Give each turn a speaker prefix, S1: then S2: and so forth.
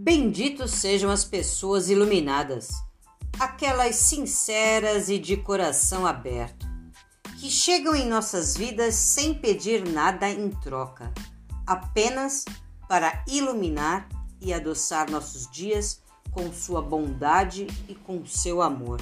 S1: Benditos sejam as pessoas iluminadas, aquelas sinceras e de coração aberto, que chegam em nossas vidas sem pedir nada em troca, apenas para iluminar e adoçar nossos dias com sua bondade e com seu amor.